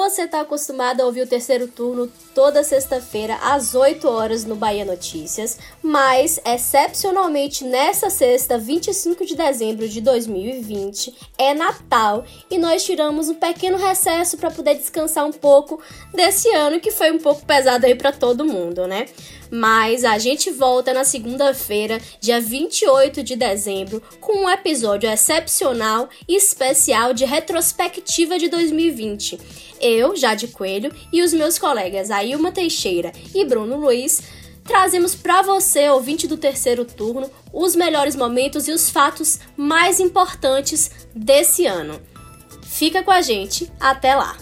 você está acostumado a ouvir o terceiro turno toda sexta-feira às 8 horas no Bahia Notícias, mas excepcionalmente nessa sexta, 25 de dezembro de 2020, é Natal e nós tiramos um pequeno recesso para poder descansar um pouco desse ano que foi um pouco pesado aí para todo mundo, né? Mas a gente volta na segunda-feira, dia 28 de dezembro, com um episódio excepcional e especial de retrospectiva de 2020. Eu, Jade Coelho, e os meus colegas Ailma Teixeira e Bruno Luiz trazemos para você, ouvinte do terceiro turno, os melhores momentos e os fatos mais importantes desse ano. Fica com a gente, até lá!